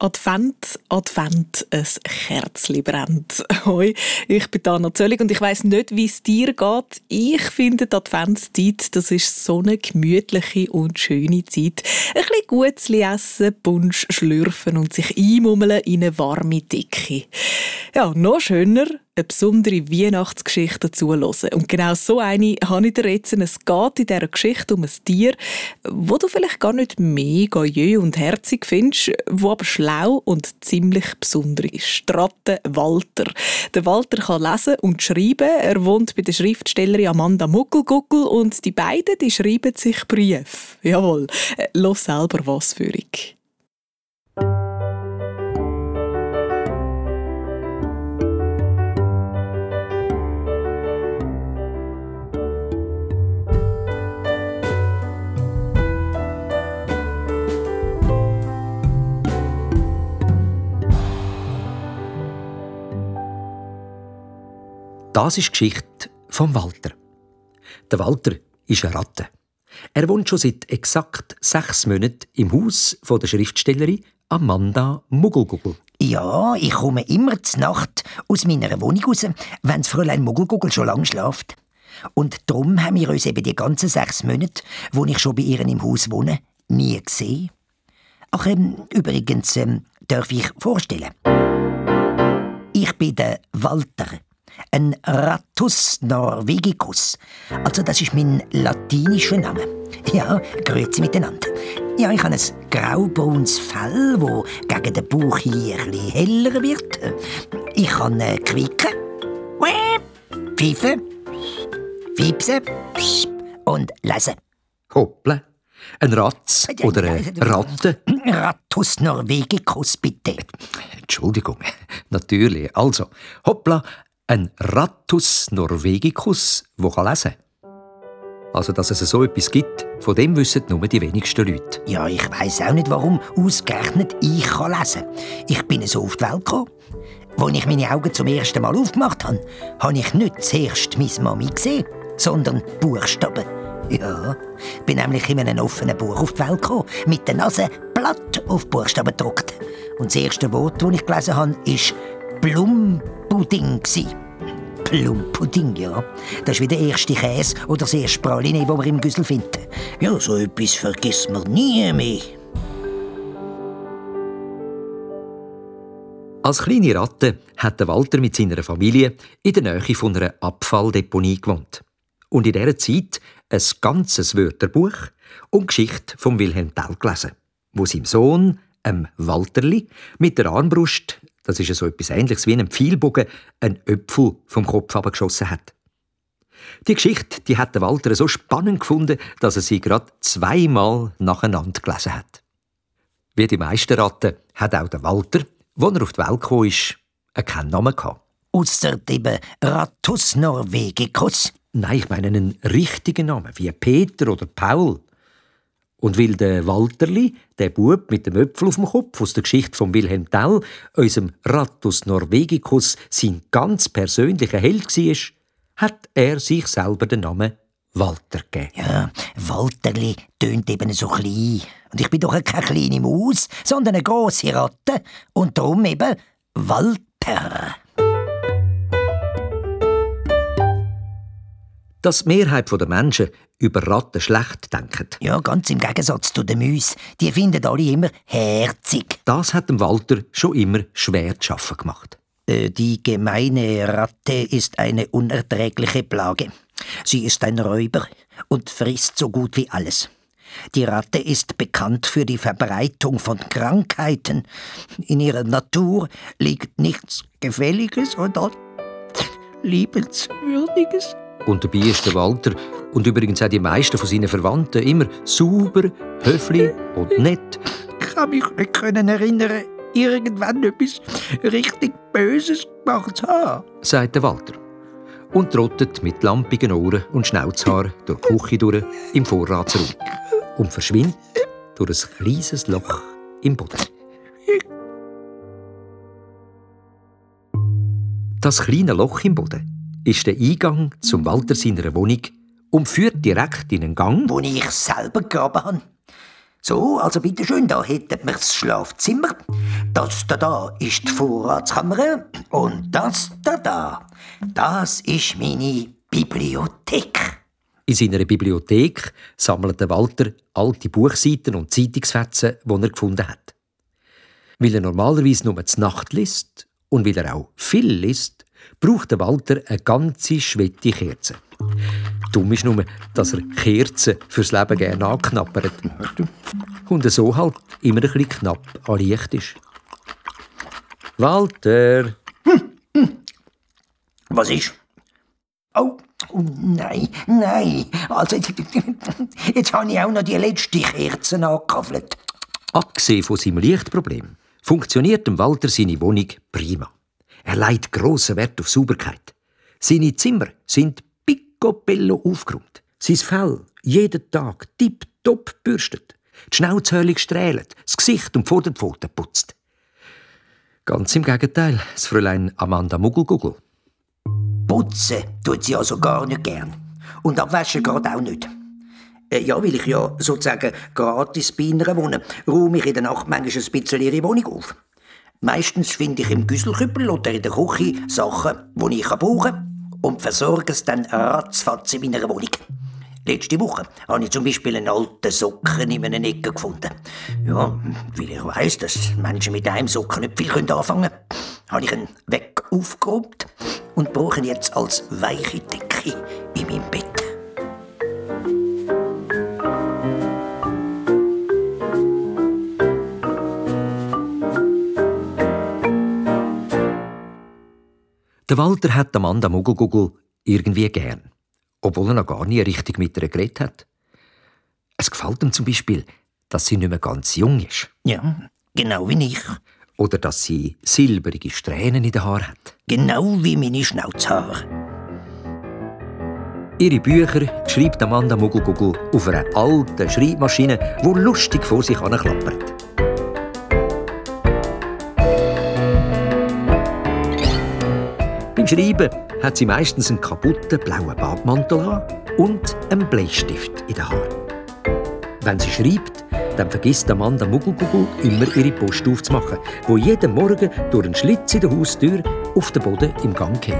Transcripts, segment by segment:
Advent, Advent, ein Kerzli brennt. Hoi, ich bin Anna Zöllig und ich weiss nicht, wie es dir geht. Ich finde, die Adventszeit, das ist so eine gemütliche und schöne Zeit. Ein bisschen Gutes essen, Punsch schlürfen und sich einmummeln in eine warme Dicke. Ja, noch schöner, eine besondere Weihnachtsgeschichte dazu hören. Und genau so eine habe ich dir jetzt. Es geht in dieser Geschichte um ein Tier, wo du vielleicht gar nicht mega jö und herzig findest, wo aber schlau und ziemlich besonders ist. Ratte Walter. Der Walter kann lesen und schreiben. Er wohnt bei der Schriftstellerin Amanda Muckelguckel und die beiden die schreiben sich Briefe. Jawohl, äh, los selber was für ich. Das ist die Geschichte vom Walter. Der Walter ist eine Ratte. Er wohnt schon seit exakt sechs Monaten im Haus von der Schriftstellerin Amanda Muggelgugel. Ja, ich komme immer zur Nacht aus meiner Wohnung raus, wenn das Fräulein Muggelgugel schon lange schläft. Und darum haben wir uns eben die ganzen sechs Monate, wo ich schon bei ihr im Haus wohne, nie gesehen. Ach, ähm, übrigens ähm, darf ich vorstellen. Ich bin der Walter ein Rattus norvegicus. Also das ist mein latinischer Name. Ja, grüezi miteinander. Ja, ich habe ein graubraunes Fell, wo gegen den Bauch hier ein heller wird. Ich kann äh, quieken, pfeifen, piepsen und lesen. Hoppla. Ein Ratz oder eine Ratte? Rattus norvegicus, bitte. Entschuldigung, natürlich. Also, hoppla, ein Rattus norvegicus, der lesen kann. Also, dass es so etwas gibt, von dem wissen nur die wenigsten Leute. Ja, ich weiß auch nicht, warum ausgerechnet ich kann lesen Ich bin so auf die Welt gekommen. Als ich meine Augen zum ersten Mal aufgemacht habe, habe ich nicht zuerst meine Mami gesehen, sondern Buchstaben. Ja, ich bin nämlich in einem offenen Buch auf die Welt gekommen, mit der Nase platt auf Buchstaben gedruckt. Und das erste Wort, das ich gelesen habe, ist Plumpudding. Plumpudding, ja. Das ist wie der erste Käse oder das erste Praline, das man im Güssel findet. Ja, so etwas vergisst man nie mehr. Als kleine Ratte hat Walter mit seiner Familie in der Nähe von einer Abfalldeponie gewohnt. Und in dieser Zeit ein ganzes Wörterbuch und Geschichte von Wilhelm Tell gelesen, wo sein Sohn, ähm Walterli, mit der Armbrust das ist so etwas Ähnliches wie ein Pfeilbogen, ein Öpfel vom Kopf abgeschossen hat. Die Geschichte, die hat der Walter so spannend gefunden, dass er sie gerade zweimal nacheinander gelesen hat. Wie die meisten Ratten hat auch der Walter, als er auf die Welt kam, ist, keinen Namen gehabt. Ausser eben Rattus Norvegicus. Nein, ich meine einen richtigen Namen, wie Peter oder Paul. Und weil der Walterli, der Bub mit dem Öpfel auf dem Kopf aus der Geschichte von Wilhelm Tell, unserem Rattus Norvegicus, sein ganz persönlicher Held war, hat er sich selber den Namen Walter gegeben. Ja, Walterli tönt eben so klein. Und ich bin doch keine kleine Maus, sondern eine große Ratte. Und darum eben Walter. Dass die Mehrheit der Menschen über Ratten schlecht denken. Ja, ganz im Gegensatz zu den Mäusen. Die finden alle immer herzig. Das hat dem Walter schon immer schwer zu schaffen gemacht. Äh, die gemeine Ratte ist eine unerträgliche Plage. Sie ist ein Räuber und frisst so gut wie alles. Die Ratte ist bekannt für die Verbreitung von Krankheiten. In ihrer Natur liegt nichts Gefälliges oder Liebenswürdiges. Und dabei ist der Walter und übrigens auch die meisten von seinen Verwandten immer sauber, höflich und nett. Ich kann mich nicht erinnern, irgendwann etwas richtig Böses gemacht zu haben, sagt der Walter. Und trottet mit lampigen Ohren und Schnauzhaar durch die Küche durch im Vorratsraum und verschwindet durch ein kleines Loch im Boden. Das kleine Loch im Boden ist der Eingang zum Walter seiner Wohnung und führt direkt in einen Gang, wo ich selber gegraben habe. So, also bitteschön, da hätten wir das Schlafzimmer. Das da da ist die Vorratskammer. Und das da da, das ist meine Bibliothek. In seiner Bibliothek sammelte Walter alte Buchseiten und Zeitungsfetzen, die er gefunden hat. Weil er normalerweise nur zur Nacht liest und weil er auch viel liest, braucht Walter eine ganze schwette Kerze. Dumm ist nur, dass er Kerzen fürs Leben gerne anknappert. Und so halt immer ein bisschen knapp an Licht ist. Walter! Hm, hm. Was ist? Oh, oh, nein, nein. Also, jetzt habe ich auch noch die letzte Kerze angekaffelt. Abgesehen von seinem Lichtproblem funktioniert dem Walter seine Wohnung prima. Er legt grossen Wert auf Sauberkeit. Seine Zimmer sind picobello aufgeräumt. Sein Fell jeden Tag tipptopp bürstet. Die Schnauzhöhle strählt, das Gesicht und Vorderpfoten putzt. Ganz im Gegenteil, das Fräulein Amanda Muggelgugel. Putzen tut sie also gar nicht gern. Und abwaschen geht auch nicht. Äh, ja, weil ich ja sozusagen gratis bei ihnen wohne, räume ich in der Nacht manchmal ein bisschen ihre Wohnung auf. Meistens finde ich im Güsselküppel oder in der Küche Sachen, die ich brauchen kann und versorge es dann ratzfatz in meiner Wohnung. Letzte Woche habe ich zum Beispiel einen alten Socken in einer Ecke gefunden. Ja, weil ich weiss, dass Menschen mit einem Socken nicht viel anfangen können, habe ich ihn weg aufgeräumt und brauche ihn jetzt als weiche Decke in meinem Bett. Der Walter hat Amanda Muggelgugel irgendwie gern, obwohl er noch gar nie richtig mit ihr geredet hat. Es gefällt ihm zum Beispiel, dass sie nicht mehr ganz jung ist. Ja, genau wie ich. Oder dass sie silberige Strähnen in den Haaren hat. Genau wie meine Schnauzhaare. Ihre Bücher schreibt Amanda Muggelgugel auf einer alten Schreibmaschine, die lustig vor sich klappert. Schreiben hat sie meistens einen kaputten blauen Badmantel an und einen Bleistift in den Haaren. Wenn sie schreibt, dann vergisst Amanda Muggelgugel immer ihre Post aufzumachen, wo jeden Morgen durch einen Schlitz in der Haustür auf den Boden im Gang geht.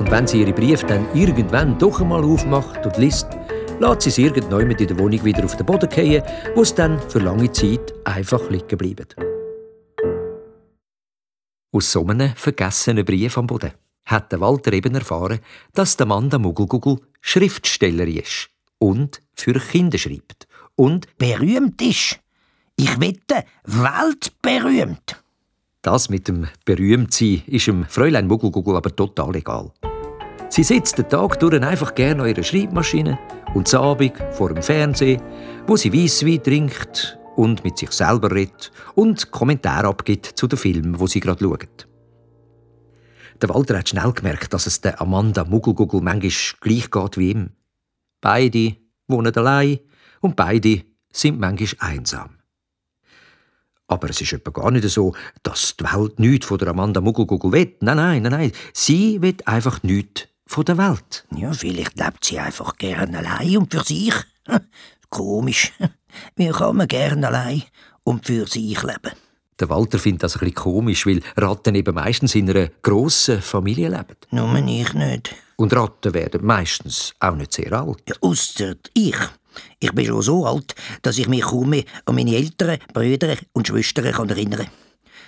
Und wenn sie ihre Briefe dann irgendwann doch einmal aufmacht und liest, lässt sie es irgendwann in der Wohnung wieder auf den Boden fallen, wo es dann für lange Zeit einfach liegen bleibt. Aus so einem vergessenen Brief am Boden hat Walter eben erfahren, dass der Mann der Muggelgugel Schriftstellerin ist und für Kinder schreibt. Und berühmt ist. Ich wette, weltberühmt. Das mit dem Berühmtsein ist dem Fräulein Muggelgugel aber total egal. Sie sitzt den Tag durch einfach gerne an ihrer Schreibmaschine und zu Abend vor dem Fernsehen, wo sie Weisswein trinkt und mit sich selber redet und Kommentare abgibt zu den Filmen, wo sie gerade schaut. Der Walter hat schnell gemerkt, dass es der Amanda Muggelgugel manchmal gleich geht wie ihm. Beide wohnen allein und beide sind manchmal einsam. Aber es ist etwa gar nicht so, dass die Welt nichts von der Amanda Muggelgugel will. Nein, nein, nein, nein. Sie will einfach nichts von der Welt. Ja, vielleicht lebt sie einfach gern allein und für sich. Komisch. Wie kann man gern allein und für sich leben? Der Walter findet das ein bisschen komisch, weil Ratten eben meistens in einer grossen Familie leben. Nur ich nicht. Und Ratten werden meistens auch nicht sehr alt. Ja, ausser ich. Ich bin schon so alt, dass ich mich kaum mehr an meine Eltern, Brüder und Schwestern kann erinnern kann.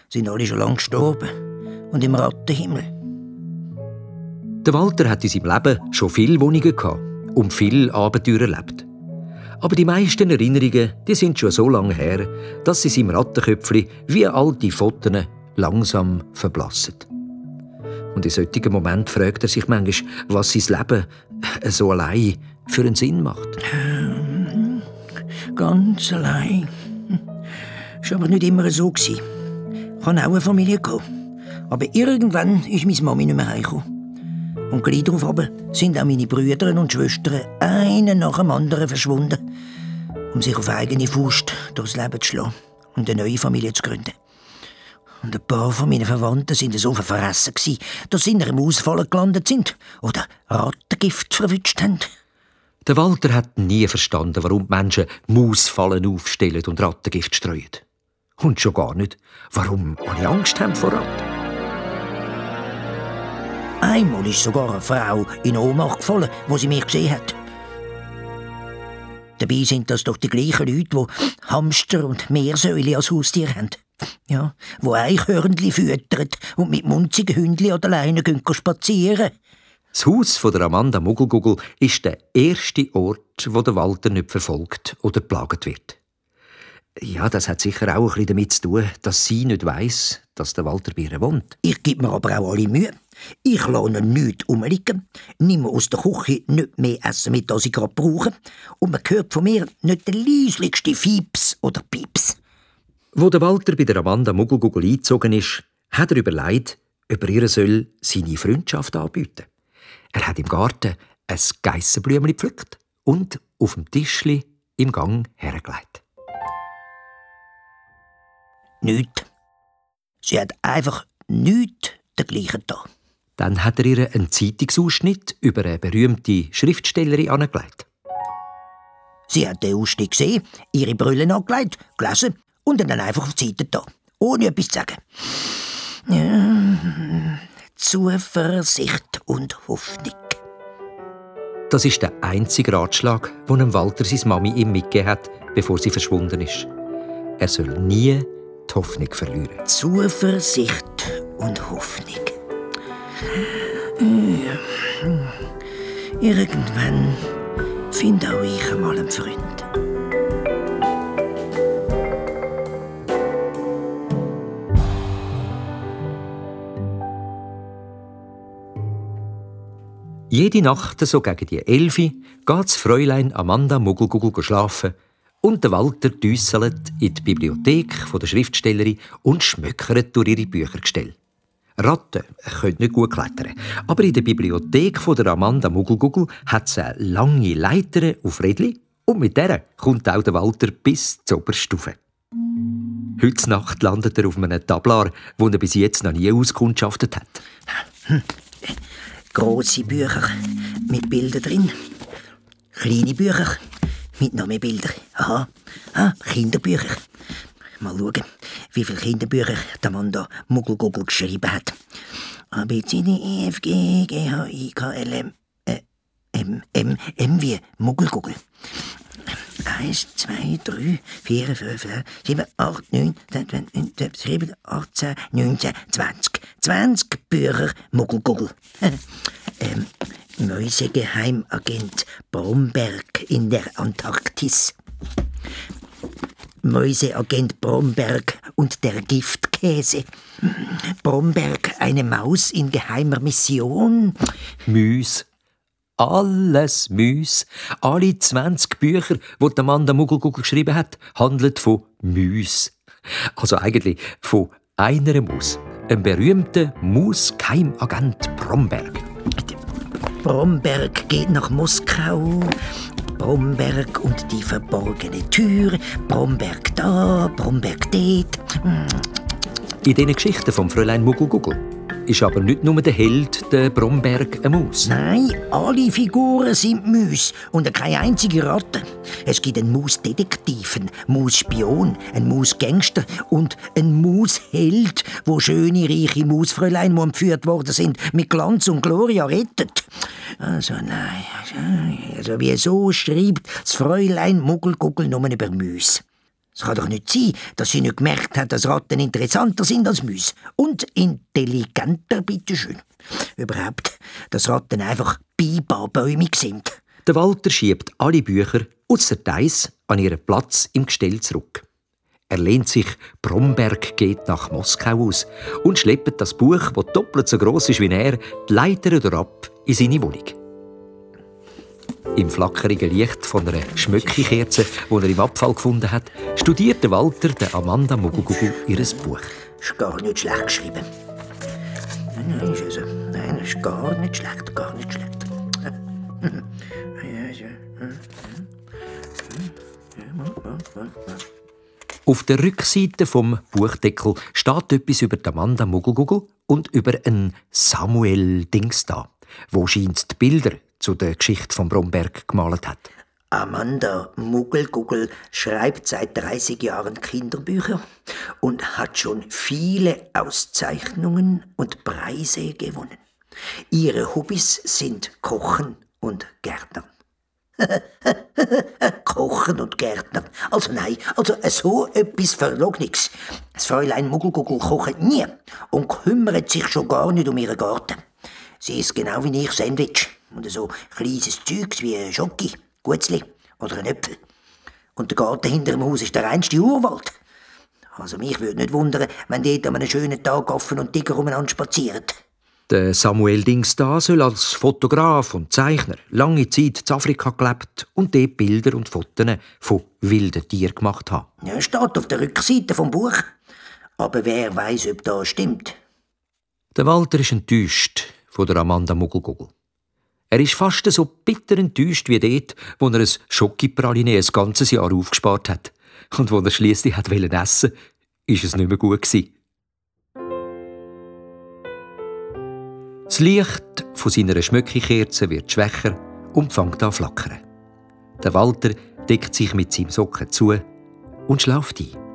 Sie sind alle schon lange gestorben. Und im Rattenhimmel. Der Walter hat in seinem Leben schon viele Wohnungen gehabt und viele Abenteuer erlebt. Aber die meisten Erinnerungen die sind schon so lange her, dass sie seinem Rattenköpfli wie alte Fotos langsam verblassen. Und in solchen Moment fragt er sich manchmal, was sein Leben so allein für einen Sinn macht. Ähm, ganz allein. Das war aber nicht immer so. Ich hatte auch eine Familie. Aber irgendwann ist meine Mami nicht mehr heimgekommen. Und gleich darauf sind auch meine Brüder und Schwestern einen nach dem anderen verschwunden, um sich auf eigene Faust durchs Leben zu schlagen und eine neue Familie zu gründen. Und ein paar von meinen Verwandten sind so verfressen, dass sie in einem Ausfall gelandet sind oder Rattengift verwünscht haben. Der Walter hat nie verstanden, warum die Menschen Mausfallen aufstellen und Rattengift streuen. Und schon gar nicht, warum alle Angst haben vor Ratten. Einmal ist sogar eine Frau in Ohnmacht gefallen, wo sie mich gesehen hat. Dabei sind das doch die gleichen Leute, die Hamster und Meersäule als Haustier haben. Ja, wo Eichhörnchen füttern und mit munzigen Hündchen an der Leine gehen spazieren. Das Haus von der Amanda Muggelgugel ist der erste Ort, wo der Walter nicht verfolgt oder plagt wird. Ja, das hat sicher auch ein bisschen damit zu tun, dass sie nicht weiß, dass der Walter bei ihr wohnt. Ich gebe mir aber auch alle Mühe. Ich lasse nichts umliegen, nehme aus der Küche nicht mehr Essen mit, als ich gerade brauche. Und man hört von mir nicht der leislichste Fieps oder Pieps. Wo der Walter bei der Amanda Muggelgugel eingezogen ist, hat er überlegt, ob er ihr soll seine Freundschaft anbieten Er hat im Garten ein Geissenblümchen gepflückt und auf dem Tischli im Gang hergelegt. Nichts. Sie hat einfach nichts dergleichen da. Dann hat er ihr einen Zeitungsausschnitt über eine berühmte Schriftstellerin angelegt. Sie hat den Ausschnitt gesehen, ihre Brille angelegt, gelesen und dann einfach auf die Seite da. Ohne etwas zu sagen. Ja, Zuversicht und Hoffnung. Das ist der einzige Ratschlag, den Walter seine Mami ihm mitgegeben hat, bevor sie verschwunden ist. Er soll nie die Hoffnung verlieren. Zuversicht und Hoffnung. Irgendwann finde auch ich einmal einen Freund. Jede Nacht, so gegen die Elfi, geht das Fräulein Amanda Muggelgugel schlafen und der Walter düsselt in die Bibliothek der Schriftstellerin und schmöckert durch ihre Büchergestell. Ratten können nicht gut klettern, aber in der Bibliothek der Amanda Muggelgugel hat es eine lange Leiter auf Rädli und mit der kommt auch der Walter bis zur Oberstufe. Heute Nacht landet er auf einem Tablar, wo er bis jetzt noch nie auskundschaftet hat. Grosse Bücher mit Bildern drin. Kleine Bücher mit noch mehr Bildern. Aha, ah, Kinderbücher. Mal schauen, wie viele Kinderbücher der Mann da Muggelguggel geschrieben hat. A, B, C, D, E, F, G, G, H, I, K, L, M, äh, M, M, M wie Muggelguggel. Eins, zwei, drei, vier, fünf, sieben, acht, neun, sieben, achtzehn, neunzehn, zwanzig. Zwanzig Bücher Muggelguggel. ähm, Mäusegeheimagent Bromberg in der Antarktis. Mäuseagent Bromberg und der Giftkäse. Bromberg, eine Maus in geheimer Mission. Müs. Alles Müs. Alle 20 Bücher, die der Mann der Muggelguggel geschrieben hat, handeln von Müs. Also eigentlich von einer Maus. Ein berühmter Mausgeheimagent Bromberg. Bromberg geht nach Moskau. Bromberg und die verborgene Tür. Bromberg da, Bromberg dort. In diesen Geschichten vom Fräulein Muggelguggel ist aber nicht nur der Held, der Bromberg, eine Maus. Nein, alle Figuren sind Mäuse und keine einzige Ratte. Es gibt einen Mausdetektiv, einen Mausspion, einen Mausgangster und einen Mausheld, wo schöne, reiche Mausfräulein, die entführt worden sind, mit Glanz und Gloria rettet. Also nein, also wieso schreibt das Fräulein Muggelguggel nur über Mäuse? Es kann doch nicht sein, dass sie nicht gemerkt hat, dass Ratten interessanter sind als Mäuse. Und intelligenter, bitteschön. Überhaupt, dass Ratten einfach Bibarbäumig sind. Der Walter schiebt alle Bücher außer Deis an ihren Platz im Gestell zurück. Er lehnt sich, Bromberg geht nach Moskau aus und schleppt das Buch, das doppelt so groß ist wie er, die Leiter ab in seine Wohnung. Im flackerigen Licht von einer Schmöckikerze, die er im Abfall gefunden hat, studierte Walter der Amanda Mugugugu ihr Buch. Ist gar nicht schlecht geschrieben. Nein, ist also, nein, ist gar nicht schlecht, gar nicht schlecht. Auf der Rückseite vom Buchdeckel steht etwas über Amanda Mugugugu und über einen Samuel Dings da, wo scheint die Bilder zu der Geschichte von Bromberg gemalt hat. Amanda Muggelguggel schreibt seit 30 Jahren Kinderbücher und hat schon viele Auszeichnungen und Preise gewonnen. Ihre Hobbys sind Kochen und Gärtnern. Kochen und Gärtnern. Also nein, also so etwas verlog nix. Das Fräulein Muggelguggel kocht nie und kümmert sich schon gar nicht um ihren Garten. Sie ist genau wie ich Sandwich und so kleines Zeugs wie Schoki, Gutzli oder ein Äpfel. Und der Garten hinter dem Haus ist der reinste Urwald. Also mich würde nicht wundern, wenn dort an einem schönen Tag offen und Tiger umeinander spazieren. Der Samuel Dings da soll als Fotograf und Zeichner lange Zeit in Afrika gelebt und dort Bilder und Fotos von wilden Tieren gemacht haben. Ja, steht auf der Rückseite vom Buch. Aber wer weiß, ob das stimmt? Der Walter ist enttäuscht von der Amanda Muggelgugel. Er ist fast so bitter enttäuscht wie dort, wo er ein Schokipraline ein ganzes Jahr aufgespart hat. Und wo er schliesslich hat essen wollte, ist es nicht mehr gut gewesen. Das Licht von seiner Schmöckikerze wird schwächer und fängt an flackern. Der Walter deckt sich mit seinem Socken zu und schlaft ein.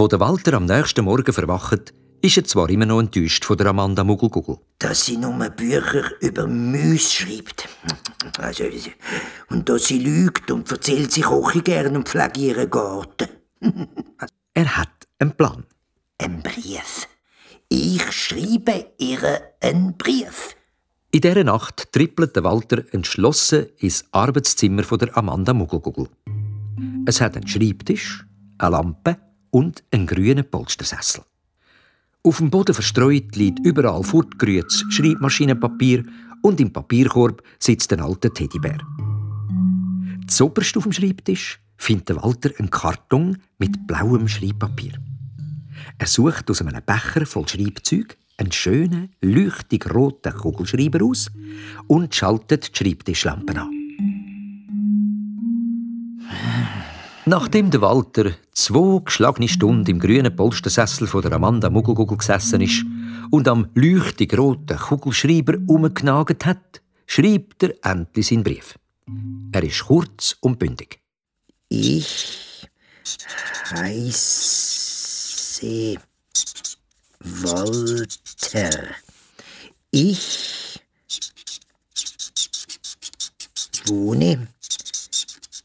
Wo der Walter am nächsten Morgen verwacht, ist er zwar immer noch enttäuscht von der Amanda Muggelgugel. Dass sie nur Bücher über Müs schreibt. Also, und dass sie lügt und erzählt sich auch gern und pflegt ihren Garten. er hat einen Plan. Ein Brief. Ich schreibe ihr einen Brief. In dieser Nacht trippelt der Walter entschlossen ins Arbeitszimmer von der Amanda Muggelgugel. Es hat einen Schreibtisch, eine Lampe und einen grünen Polstersessel. Auf dem Boden verstreut liegt überall fortgerührtes Schreibmaschinenpapier und im Papierkorb sitzt ein alter Teddybär. Zoberst auf dem Schreibtisch findet Walter einen Karton mit blauem Schreibpapier. Er sucht aus einem Becher voll Schreibzeug einen schönen, leuchtig roten Kugelschreiber aus und schaltet die Schreibtischlampe an. Nachdem der Walter zwei geschlagene Stunden im grünen Polstersessel von der Amanda Muggelgugel gesessen ist und am leuchtig roten Kugelschreiber umgenagelt hat, schreibt er endlich seinen Brief. Er ist kurz und bündig. Ich heiße Walter. Ich wohne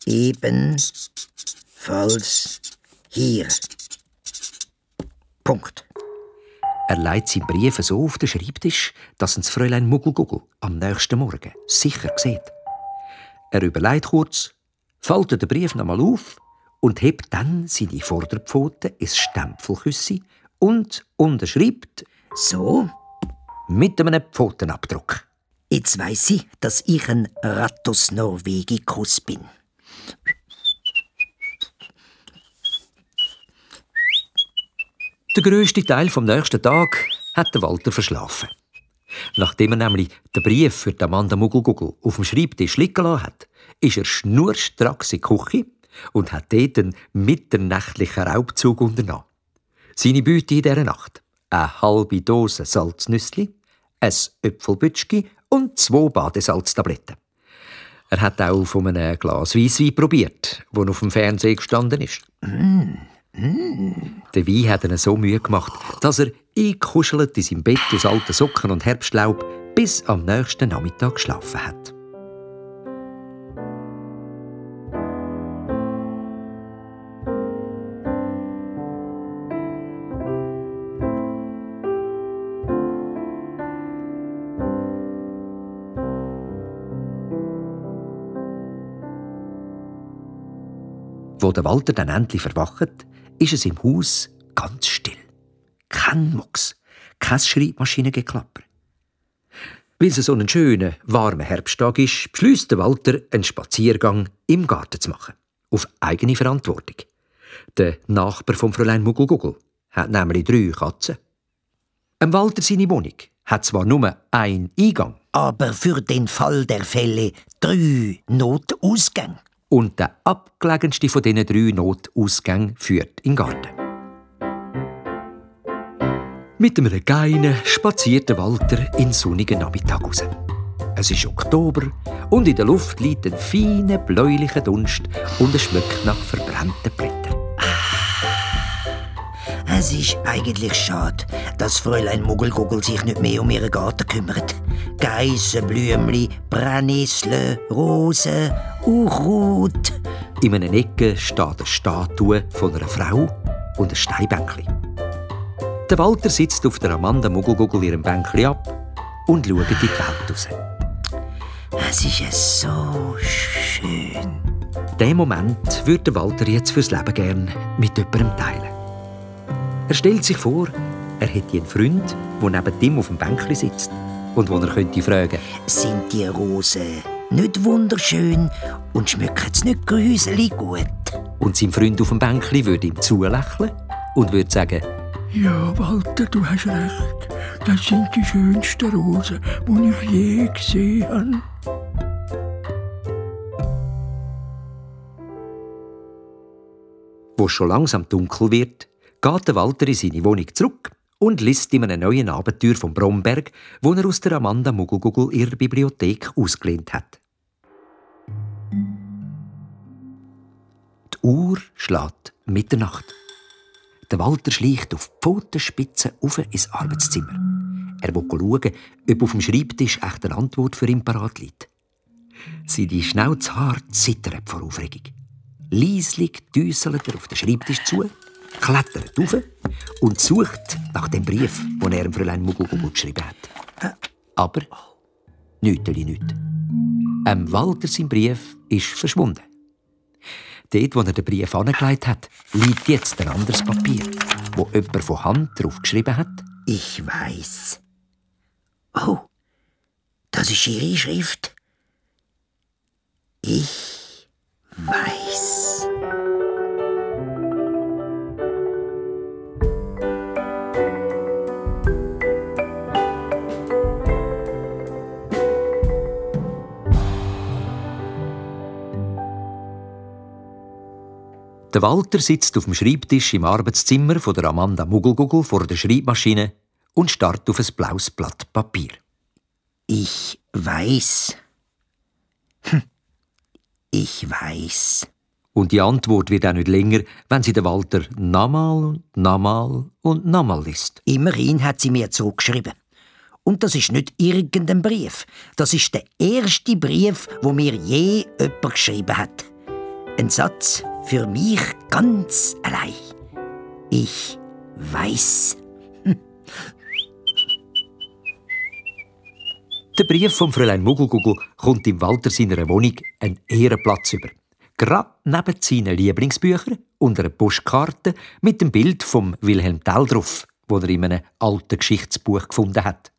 eben Falls hier. Punkt. Er legt seinen Brief so auf den Schreibtisch, dass uns Fräulein Muggelguggel am nächsten Morgen sicher sieht. Er überlegt kurz, faltet den Brief nochmal auf und hebt dann seine Vorderpfoten ins Stempelküssi und unterschreibt so mit einem Pfotenabdruck. Jetzt weiss ich, dass ich ein Rattus Norvegicus bin. Der grösste Teil vom nächsten Tag hat Walter verschlafen. Nachdem er nämlich den Brief für die Amanda Muggelgugel auf dem Schreibtisch liegen lassen hat, ist er schnurstracks in die Küche und hat dort einen mitternächtlichen Raubzug unternommen. Seine Beute in dieser Nacht: eine halbe Dose Salznüssli, ein Äpfelbütschki und zwei Badesalztabletten. Er hat auch von einem Glas Weisswein probiert, das auf dem Fernseher gestanden ist. Mm. Der Wein hat ihn so Mühe gemacht, dass er eingekuschelt in seinem Bett aus alten Socken und Herbstlaub bis am nächsten Nachmittag geschlafen hat. Wo der Walter dann endlich verwacht, ist es im Haus ganz still. Kein Mucks, kein Schreibmaschinengeklapper. Weil es so ein schöner, warmer Herbsttag ist, beschließt Walter, einen Spaziergang im Garten zu machen. Auf eigene Verantwortung. Der Nachbar vom Fräulein Muggelguggel hat nämlich drei Katzen. Ein Walter seine Wohnung hat zwar nur einen Eingang. Aber für den Fall der Fälle drei Notausgänge. Und der abgelegenste von diesen drei Notausgängen führt in den Garten. Mit einem Geinen spaziert Walter in sonnigen Nachmittag raus. Es ist Oktober und in der Luft liegt ein feiner bläulicher Dunst und es schmeckt nach verbrannten Blättern. Es ist eigentlich schade, dass Fräulein Muggelgugel sich nicht mehr um ihren Garten kümmert. Geissen, Blümli, Brennnessel, Rosen, Unkraut. In einer Ecke steht eine Statue von einer Frau und ein Steinbänkli. Der Walter sitzt auf der Amanda Muggelgugel ihrem Bänkli ab und schaut in die Welt raus. Es ist so schön. Diesen Moment würde Walter jetzt fürs Leben gern mit jemandem teilen. Er stellt sich vor, er hätte einen Freund, der neben ihm auf dem Bänkli sitzt und wo er könnte fragen Sind die Rosen nicht wunderschön und schmücken es nicht grüselig gut? Und sein Freund auf dem Bänkli würde ihm zulächeln und würde sagen Ja, Walter, du hast recht. Das sind die schönsten Rosen, die ich je gesehen habe. Wo es schon langsam dunkel wird, geht der Walter in seine Wohnung zurück und liest ihm einen neuen Abenteuer von Bromberg, wo er aus der Amanda Muggelgugel ihrer Bibliothek ausgelehnt hat. Die Uhr schlägt Mitternacht. Der Walter schleicht auf die Pfotenspitze auf ins Arbeitszimmer. Er will schauen, ob auf dem Schreibtisch echt eine Antwort für ihn parat liegt. Seine Schnauzhaare zittern vor Aufregung. Leislich düselt er auf den Schreibtisch zu, klettert auf und sucht nach dem Brief, den er Fräulein Muggelgugel geschrieben hat. Aber nichts, nichts. Ähm, Walter sein Brief ist verschwunden. Dort, wo er den Brief angelegt hat, liegt jetzt ein anderes Papier, wo jemand von Hand drauf geschrieben hat. Ich weiß. Oh, das ist ihre Schrift. Ich weiß. Der Walter sitzt auf dem Schreibtisch im Arbeitszimmer von der Amanda Muggelgugel vor der Schreibmaschine und starrt auf ein blaues Blatt Papier. Ich weiß. Hm. Ich weiß. Und die Antwort wird auch nicht länger, wenn sie der Walter nochmal und nochmal und nochmal liest. Immerhin hat sie mir zurückgeschrieben. Und das ist nicht irgendein Brief. Das ist der erste Brief, wo mir je jemand geschrieben hat. Ein Satz für mich ganz allein. Ich weiß. Der Brief vom Fräulein Muggelgugel kommt im Walter seiner Wohnung einen Ehrenplatz über. Gerade neben seinen Lieblingsbüchern und einer Postkarte mit dem Bild vom Wilhelm Tell drauf, wo er in einem alten Geschichtsbuch gefunden hat.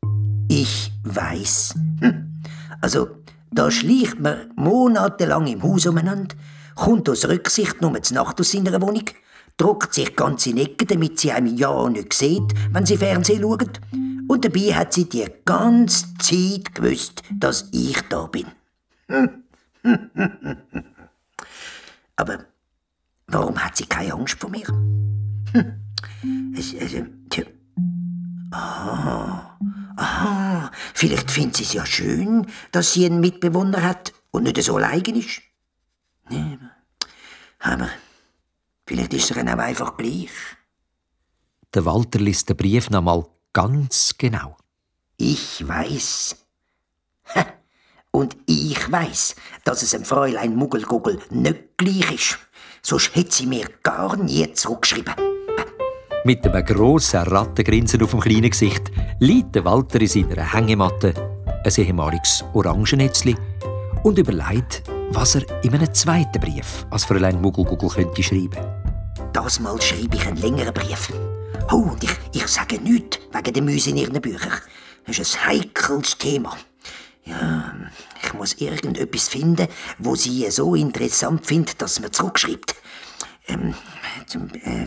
Ich weiß. Hm. Also, da schleicht man monatelang im Haus umeinander, kommt aus Rücksicht nur zur Nacht aus seiner Wohnung, druckt sich ganz in Ecken, damit sie einem ja nicht sieht, wenn sie Fernsehen schaut. Und dabei hat sie die ganze Zeit gewusst, dass ich da bin. Aber warum hat sie keine Angst vor mir? Es, es, tja. Ah, aha, vielleicht findet sie es ja schön, dass sie einen Mitbewohner hat und nicht so allein ist. Nee, aber vielleicht ist ihr auch einfach gleich. Der Walter liest den Brief noch mal ganz genau. Ich weiß. Und ich weiß, dass es dem Fräulein Muggelgugel nicht gleich ist. Sonst hätte sie mir gar nie zurückgeschrieben. Mit einem grossen Rattengrinsen auf dem kleinen Gesicht liegt der Walter in seiner Hängematte ein ehemaliges Orangennetzli und überlegt, was er in einem zweiten Brief als Fräulein Muggelgugel könnte schreiben. Das Mal schreibe ich einen längeren Brief. Oh, und ich, ich sage nichts wegen der Müse in ihren Büchern. Das ist ein heikles Thema. Ja, ich muss irgendetwas finden, wo sie so interessant findet, dass man zurückschreibt. Ähm, zum, äh,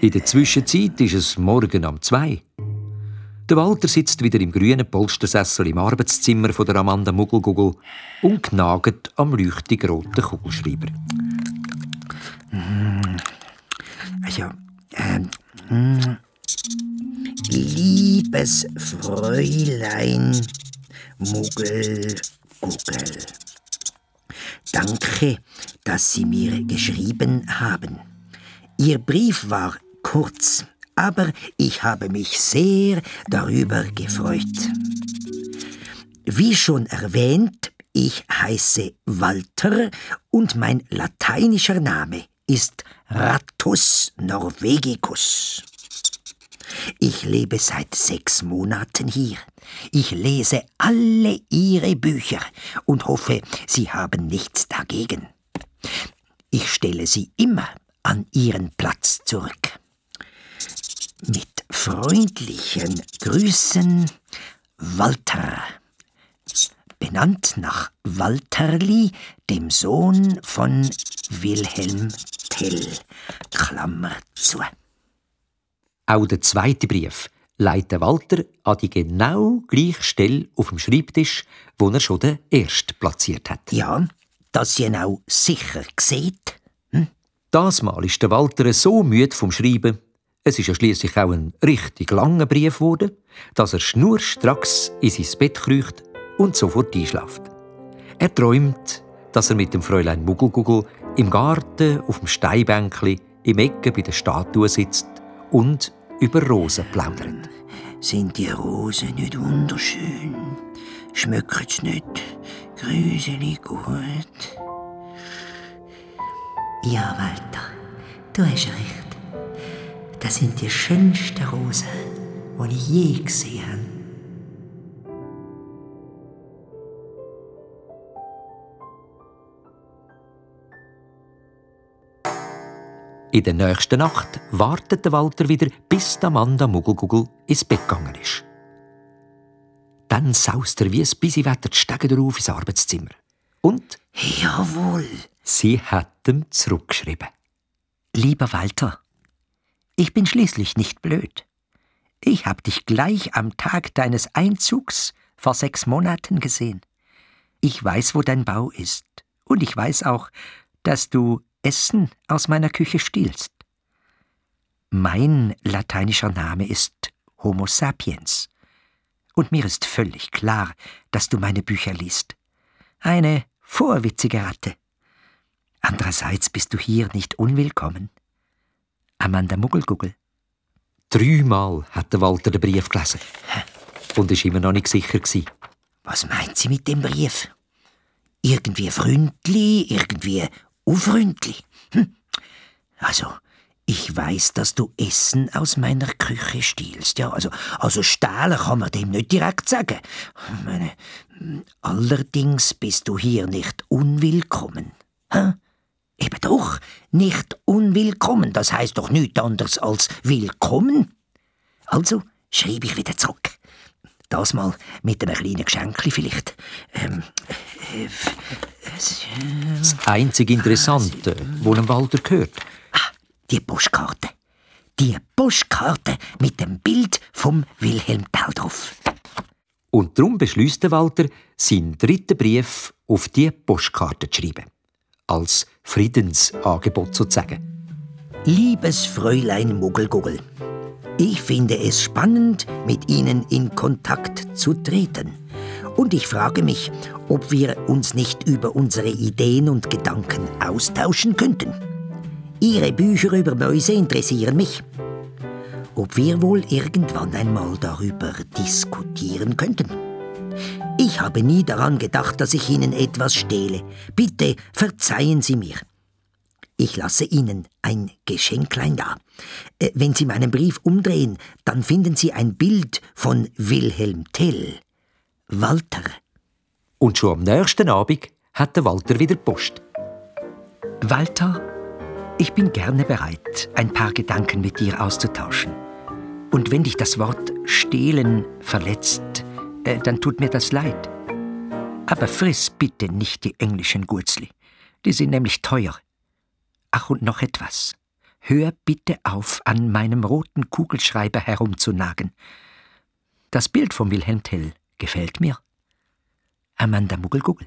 In der Zwischenzeit ist es morgen um zwei. Der Walter sitzt wieder im grünen Polstersessel im Arbeitszimmer von der Amanda Muggelgugel und knagt am leuchtig roten Kugelschreiber. Also, ähm, hm. liebes Fräulein Muggelgugel, danke, dass Sie mir geschrieben haben. Ihr Brief war kurz, aber ich habe mich sehr darüber gefreut. Wie schon erwähnt, ich heiße Walter und mein lateinischer Name ist Rattus norvegicus. Ich lebe seit sechs Monaten hier. Ich lese alle Ihre Bücher und hoffe, Sie haben nichts dagegen. Ich stelle sie immer an ihren Platz zurück. Mit freundlichen Grüßen, Walter. Benannt nach Walterli, dem Sohn von Wilhelm Tell. Klammer zu. Auch der zweite Brief leitet Walter an die genau gleiche Stelle auf dem Schreibtisch, wo er schon den ersten platziert hat. Ja, dass ihr ihn auch sicher seht. Hm? Das Mal ist der Walter so müde vom Schreiben, es ist ja schließlich auch ein richtig langer Brief geworden, dass er schnurstracks in sein Bett kriecht und sofort einschläft. Er träumt, dass er mit dem Fräulein Muggelgugel im Garten auf dem Steinbänkli im Ecke bei der Statue sitzt und über Rosen plaudert. Sind die Rosen nicht wunderschön? Schmeckt es nicht grüselig gut? Ja, Walter, du hast recht. Das sind die schönsten Rosen, die ich je gesehen habe. In der nächsten Nacht wartet der Walter wieder, bis Amanda Muggelgugel ins Bett gegangen ist. Dann saust er wie ein Bisiwetter die Stege darauf ins Arbeitszimmer. Und Jawohl. sie hat ihm zurückgeschrieben. Lieber Walter, ich bin schließlich nicht blöd. Ich hab dich gleich am Tag deines Einzugs vor sechs Monaten gesehen. Ich weiß, wo dein Bau ist. Und ich weiß auch, dass du Essen aus meiner Küche stiehlst. Mein lateinischer Name ist Homo sapiens. Und mir ist völlig klar, dass du meine Bücher liest. Eine vorwitzige Ratte. Andererseits bist du hier nicht unwillkommen. Amanda Muggelgugel. Dreimal hat der Walter den Brief gelesen. Und ist immer noch nicht sicher gewesen. Was meint sie mit dem Brief? Irgendwie freundlich, irgendwie unfreundlich. Hm. Also, ich weiß, dass du Essen aus meiner Küche stiehlst. Ja, also, also stehlen kann man dem nicht direkt sagen. Ich Meine, allerdings bist du hier nicht unwillkommen. Hä? Eben doch, nicht unwillkommen. Das heißt doch nichts anderes als willkommen. Also schreibe ich wieder zurück. Das mal mit einem kleinen Geschenkli vielleicht. Ähm, äh, Das einzige Interessante, wo dem Walter gehört. Ah, die Postkarte. Die Postkarte mit dem Bild vom Wilhelm Tell drauf. Und darum beschließt der Walter, seinen dritten Brief auf die Postkarte zu schreiben. Als Friedensangebot sozusagen. Liebes Fräulein Muggelguggel, ich finde es spannend, mit Ihnen in Kontakt zu treten. Und ich frage mich, ob wir uns nicht über unsere Ideen und Gedanken austauschen könnten. Ihre Bücher über Mäuse interessieren mich. Ob wir wohl irgendwann einmal darüber diskutieren könnten. Ich habe nie daran gedacht, dass ich Ihnen etwas stehle. Bitte verzeihen Sie mir. Ich lasse Ihnen ein Geschenklein da. Äh, Wenn Sie meinen Brief umdrehen, dann finden Sie ein Bild von Wilhelm Tell. Walter. Und schon am nächsten Abend hat der Walter wieder Post. Walter, ich bin gerne bereit, ein paar Gedanken mit dir auszutauschen. Und wenn dich das Wort stehlen verletzt, äh, dann tut mir das leid. Aber friss bitte nicht die englischen Gurzli. Die sind nämlich teuer. Ach, und noch etwas. Hör bitte auf, an meinem roten Kugelschreiber herumzunagen. Das Bild von Wilhelm Tell gefällt mir. Amanda Muggelgugel.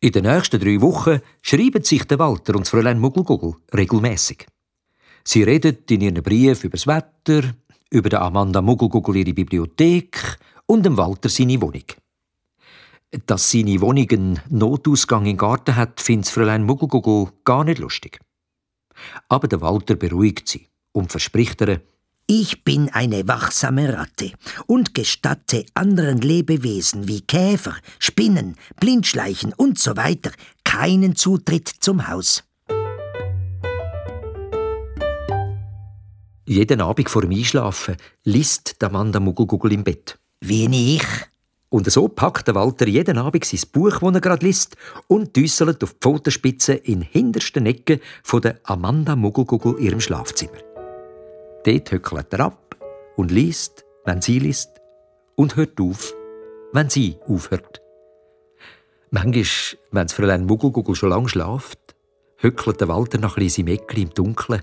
In den nächsten drei Wochen schreiben sich der Walter und das Fräulein Muggelgugel regelmäßig. Sie reden in ihren Briefen über das Wetter, über der Amanda Muggelgugel ihre Bibliothek und dem Walter seine Wohnung. Dass seine Wohnung einen Notausgang im Garten hat, findet Fräulein Muggelgugel gar nicht lustig. Aber der Walter beruhigt sie und verspricht ihr, ich bin eine wachsame Ratte und gestatte anderen Lebewesen wie Käfer, Spinnen, Blindschleichen und so weiter keinen Zutritt zum Haus. Jeden Abend vor dem Einschlafen liest Amanda Muggelgugel im Bett. Wie ich. Und so packt Walter jeden Abend sein Buch, das er gerade liest, und düsselt auf die Pfotenspitze in hintersten Ecke von der Amanda Muggelgugel ihrem Schlafzimmer. Dort höckelt er ab und liest, wenn sie liest, und hört auf, wenn sie aufhört. Manchmal, wenn das Fräulein Muggelgugel schon lange schlaft, höckelt der Walter nach ein seinem Eckli im Dunkeln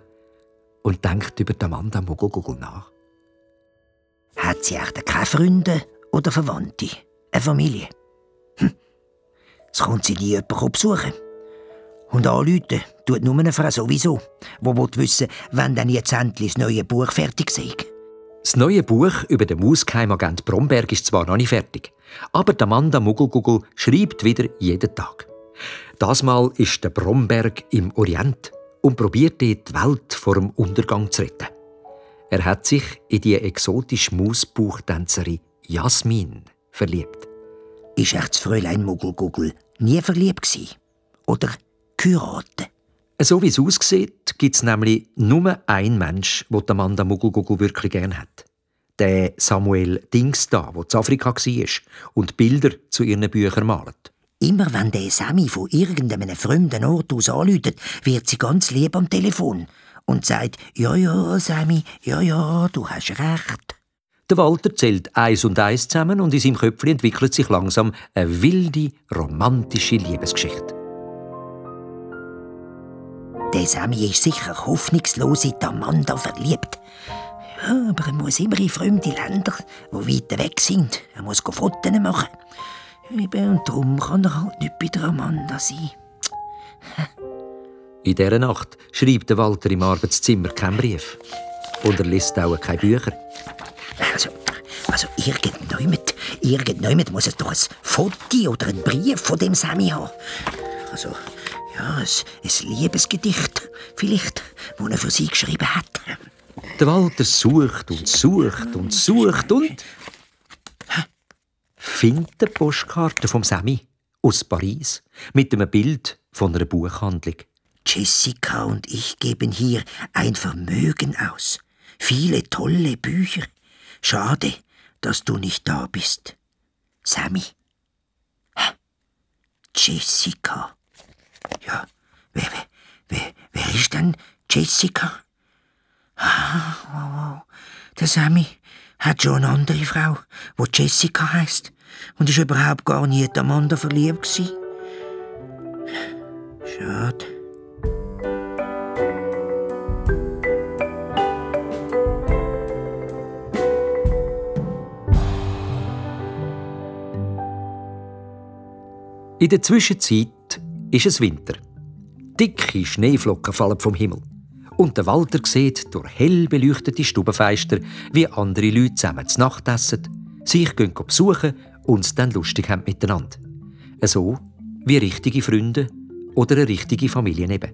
und denkt über die Amanda Muggelgugel nach. Hat sie echt keine Freunde oder Verwandte? Eine Familie? Hm. Es kommt sie nie jemand besuchen. Und anrufen tut nur eine Frau sowieso, die wissen wenn dann jetzt endlich das neue Buch fertig sei. Das neue Buch über den Mausgeheimagent Bromberg ist zwar noch nicht fertig, aber Amanda Muggelgugel schreibt wieder jeden Tag. Das Mal ist der Bromberg im Orient und probiert die Welt vor dem Untergang zu retten. Er hat sich in die exotische Mausbuchtänzerin Jasmin verliebt. Ist echt das Fräulein Muggelgugel nie verliebt gewesen? Oder geheiratet? So wie es aussieht, gibt es nämlich nur einen Mensch, den Amanda Muggelgugel wirklich gern hat. Der Samuel Dings da, der in Afrika war und Bilder zu ihren Büchern malt. Immer wenn der Sammy von irgendeinem fremden Ort aus anläutet, wird sie ganz lieb am Telefon und sagt, ja, ja, Sammy, ja, ja, du hast recht. Der Walter zählt eins und eins zusammen und in seinem Köpfchen entwickelt sich langsam eine wilde, romantische Liebesgeschichte. Der Sammy ist sicher hoffnungslos in die Amanda verliebt. Ja, aber er muss immer in fremde Länder, die weit weg sind. Er muss Fotos machen. Und darum kann er halt nicht bei der Amanda sein. In dieser Nacht schreibt der Walter im Arbeitszimmer keinen Brief. Und er liest auch keine Bücher. Also, also irgendjemand, irgendjemand muss es doch ein Foto oder einen Brief von dem Sammy haben. Also, ja, ein, ein Liebesgedicht, vielleicht, das er für sie geschrieben hat. Der Walter sucht und sucht und sucht und findet eine Postkarte vom Sammy aus Paris mit einem Bild von einer Buchhandlung. Jessica und ich geben hier ein Vermögen aus. Viele tolle Bücher. Schade, dass du nicht da bist. Sammy. Jessica. Ja, wer, wer, wer, ist denn Jessica? Ah, wow, wow. Der Sammy hat schon eine andere Frau, die Jessica heißt und ist überhaupt gar nie in Amanda verliebt gewesen. Schade. In der Zwischenzeit ist es Winter. Dicke Schneeflocken fallen vom Himmel. Und der Walter sieht durch hell beleuchtete Stubenfenster, wie andere Leute zusammen zu Nacht essen, sich besuchen und es dann lustig haben miteinander. So wie richtige Freunde oder eine richtige Familie eben.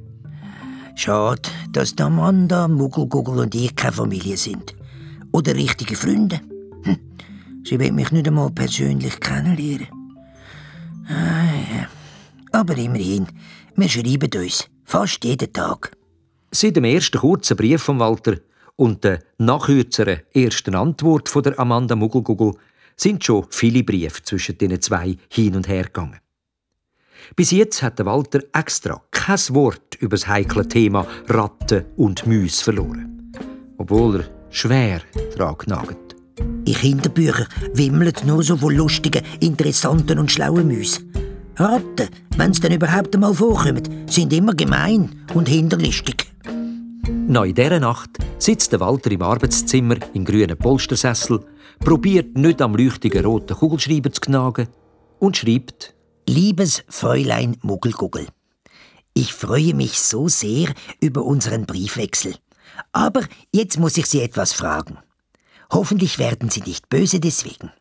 Schade, dass Amanda, Muggelgugel und ich keine Familie sind. Oder richtige Freunde. Hm. Sie will mich nicht einmal persönlich kennenlernen. Ah, ja. Aber immerhin, wir schreiben uns fast jeden Tag. Seit dem ersten kurzen Brief von Walter und der nachkürzeren ersten Antwort von der Amanda Muggelgugel sind schon viele Briefe zwischen den zwei hin und her gegangen. Bis jetzt hat Walter extra kein Wort über das heikle Thema Ratten und Müs verloren. Obwohl er schwer daran nagt. In Kinderbüchern wimmelt nur so von lustigen, interessanten und schlauen Müs. Ratten, wenn sie denn überhaupt einmal vorkommen, sind immer gemein und hinterlistig. Noch in dieser Nacht sitzt der Walter im Arbeitszimmer im grünen Polstersessel, probiert nicht am leuchtigen roten Kugelschreiber zu knagen und schreibt Liebes Fräulein Muggelguggel, ich freue mich so sehr über unseren Briefwechsel. Aber jetzt muss ich Sie etwas fragen. Hoffentlich werden Sie nicht böse deswegen.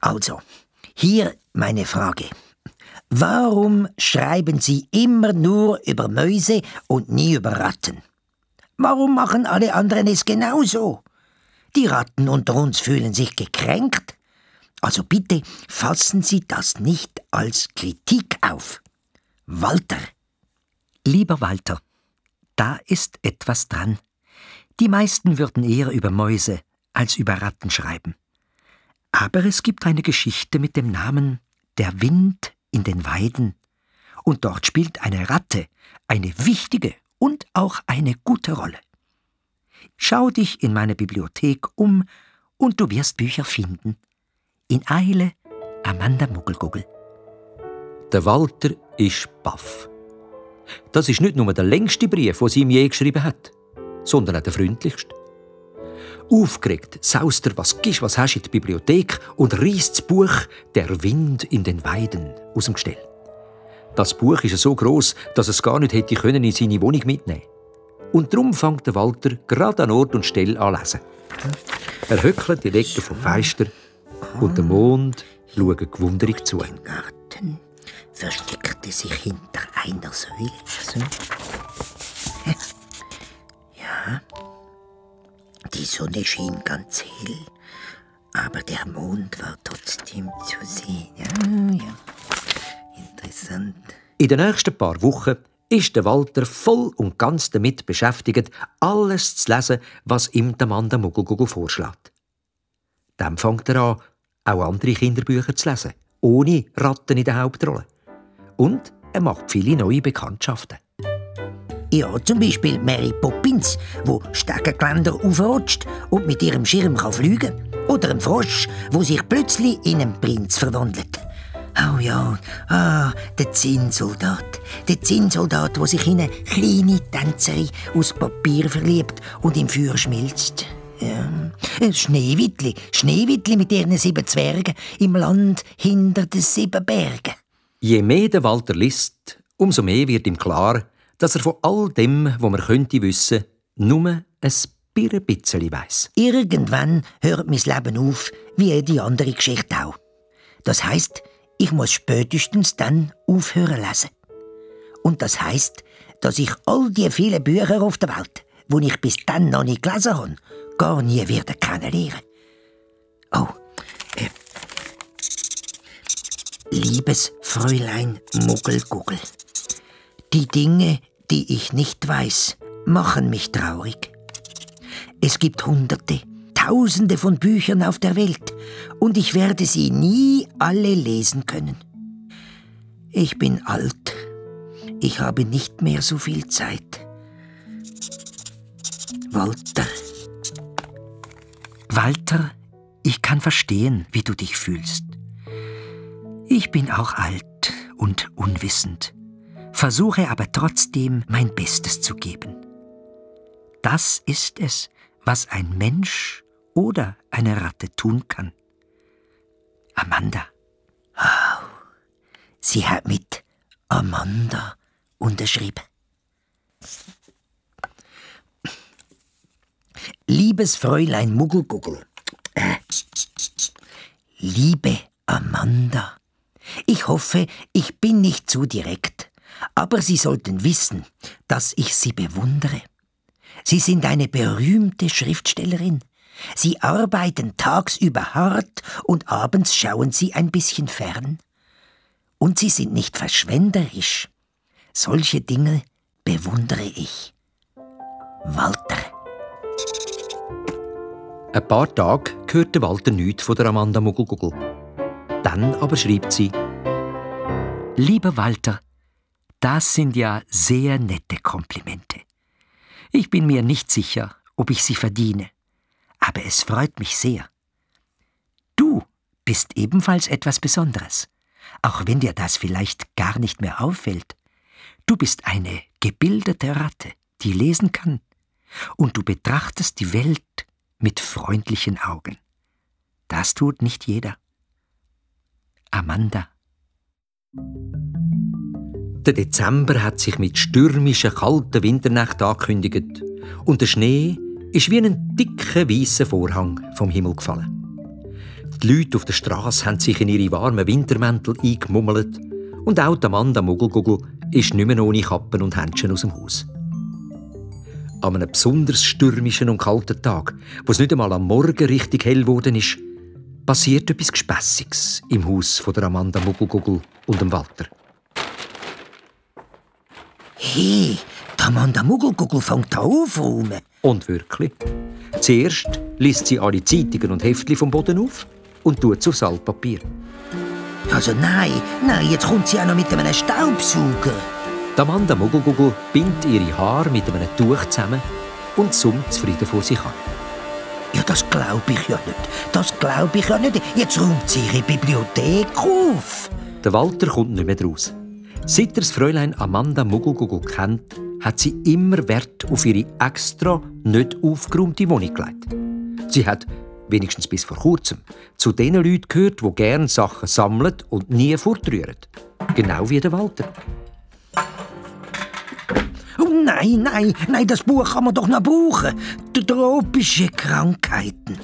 Also, hier meine Frage. Warum schreiben Sie immer nur über Mäuse und nie über Ratten? Warum machen alle anderen es genauso? Die Ratten unter uns fühlen sich gekränkt. Also bitte fassen Sie das nicht als Kritik auf. Walter. Lieber Walter, da ist etwas dran. Die meisten würden eher über Mäuse als über Ratten schreiben. Aber es gibt eine Geschichte mit dem Namen Der Wind in den Weiden. Und dort spielt eine Ratte eine wichtige und auch eine gute Rolle. Schau dich in meiner Bibliothek um und du wirst Bücher finden. In Eile, Amanda Muggelguggel. Der Walter ist baff. Das ist nicht nur der längste Brief, den sie ihm je geschrieben hat, sondern auch der freundlichste. Aufgeregt saust er, was gibst, was hast in die Bibliothek und reißt das Buch Der Wind in den Weiden aus dem Gestell. Das Buch ist so groß, dass es gar nicht hätte können in seine Wohnung mitnehmen. Und darum fängt der Walter gerade an Ort und Stelle an lesen. Er höckelt die Decke vom Fenster und der Mond schaut gewunderig zu. Im Garten versteckte sich hinter einer Säule. Die Sonne schien ganz hell, aber der Mond war trotzdem zu sehen. Ja, ja. Interessant. In den nächsten paar Wochen ist der Walter voll und ganz damit beschäftigt, alles zu lesen, was ihm der Mann der Muggelgugel vorschlägt. Dann fängt er an, auch andere Kinderbücher zu lesen, ohne Ratten in der Hauptrolle. Und er macht viele neue Bekanntschaften. Ja, zum Beispiel Mary Poppins, wo Steckengeländer aufrutscht und mit ihrem Schirm kann fliegen Oder ein Frosch, wo sich plötzlich in einen Prinz verwandelt. Oh ja, ah, der Zinnsoldat. Der Zinnsoldat, der sich in eine kleine Tänzerin aus Papier verliebt und im Feuer schmilzt. Ja. Schneewittli, Schneewittli mit ihren sieben Zwergen im Land hinter den sieben Bergen. Je mehr der Walter liest, umso mehr wird ihm klar, dass er von all dem, was man könnte wissen, nur ein bisschen weiss. Irgendwann hört mein Leben auf, wie die andere Geschichte auch. Das heißt, ich muss spätestens dann aufhören lesen. Und das heißt, dass ich all die vielen Bücher auf der Welt, die ich bis dann noch nicht gelesen habe, gar nie werde kennenlernen. Oh, äh, liebes Fräulein Muggelguggel, die Dinge, die ich nicht weiß, machen mich traurig. Es gibt Hunderte, Tausende von Büchern auf der Welt und ich werde sie nie alle lesen können. Ich bin alt. Ich habe nicht mehr so viel Zeit. Walter. Walter, ich kann verstehen, wie du dich fühlst. Ich bin auch alt und unwissend versuche aber trotzdem mein Bestes zu geben. Das ist es, was ein Mensch oder eine Ratte tun kann. Amanda. Oh, sie hat mit Amanda unterschrieben. Liebes Fräulein Muggelguggel. Äh, liebe Amanda. Ich hoffe, ich bin nicht zu direkt. Aber Sie sollten wissen, dass ich Sie bewundere. Sie sind eine berühmte Schriftstellerin. Sie arbeiten tagsüber hart und abends schauen Sie ein bisschen fern. Und Sie sind nicht verschwenderisch. Solche Dinge bewundere ich. Walter. Ein paar Tage hörte Walter nichts von der Amanda Muggelgugel. Dann aber schreibt sie: Lieber Walter, das sind ja sehr nette Komplimente. Ich bin mir nicht sicher, ob ich sie verdiene, aber es freut mich sehr. Du bist ebenfalls etwas Besonderes, auch wenn dir das vielleicht gar nicht mehr auffällt. Du bist eine gebildete Ratte, die lesen kann, und du betrachtest die Welt mit freundlichen Augen. Das tut nicht jeder. Amanda. Der Dezember hat sich mit stürmischen, kalten Winternächten angekündigt und der Schnee ist wie ein dicker, weißer Vorhang vom Himmel gefallen. Die Leute auf der Straße haben sich in ihre warmen Wintermäntel eingemummelt und auch Amanda Muggelgugel ist nicht mehr ohne Kappen und Händchen aus dem Haus. An einem besonders stürmischen und kalten Tag, wo es nicht einmal am Morgen richtig hell geworden ist, passiert etwas Gespässiges im Haus von der Amanda Muggelgugel und dem Walter. Hey, die Amanda Muggelgugel fängt an aufräumen. Und wirklich. Zuerst liest sie alle Zeitungen und Heftchen vom Boden auf und tut es aufs Altpapier. Also nein, nein, jetzt kommt sie auch noch mit einem Staubsauger. Die Amanda Muggelgugel bindet ihre Haare mit einem Tuch zusammen und summt zufrieden vor sich an. Ja, das glaube ich ja nicht. Das glaube ich ja nicht. Jetzt räumt sie ihre Bibliothek auf. Der Walter kommt nicht mehr draus. Seit er das Fräulein Amanda Muggelgugel kennt, hat sie immer Wert auf ihre extra, nicht aufgeräumte Wohnung gelegt. Sie hat, wenigstens bis vor kurzem, zu den Leuten gehört, die gerne Sachen sammeln und nie fortrühren. Genau wie der Walter. Oh nein, nein, nein, das Buch kann man doch noch brauchen. Tropische Krankheiten.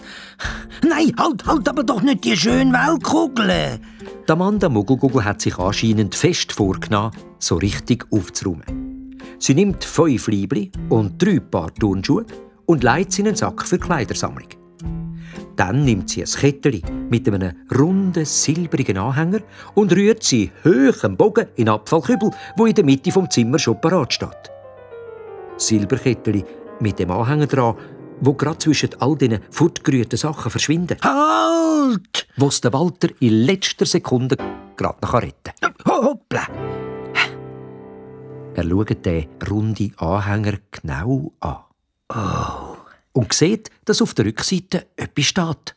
Nein, halt, halt aber doch nicht die schönen Weltkugeln. Die Amanda Muggelgugel hat sich anscheinend fest vorgenommen, so richtig aufzuräumen. Sie nimmt fünf Liebli und drei Paar Turnschuhe und leitet sie in einen Sack für Kleidersammlung. Dann nimmt sie ein Kettchen mit einem runden, silbrigen Anhänger und rührt sie hoch am Bogen in Abfallkübel, wo in der Mitte vom Zimmer schon parat steht. Silberkettchen mit dem Anhänger dran, wo gerade zwischen all diesen fortgerührten Sachen verschwindet. Halt! Was der Walter in letzter Sekunde gerade noch retten kann. Hoppla! Er schaut den runden Anhänger genau an. Oh. Und sieht, dass auf der Rückseite etwas steht.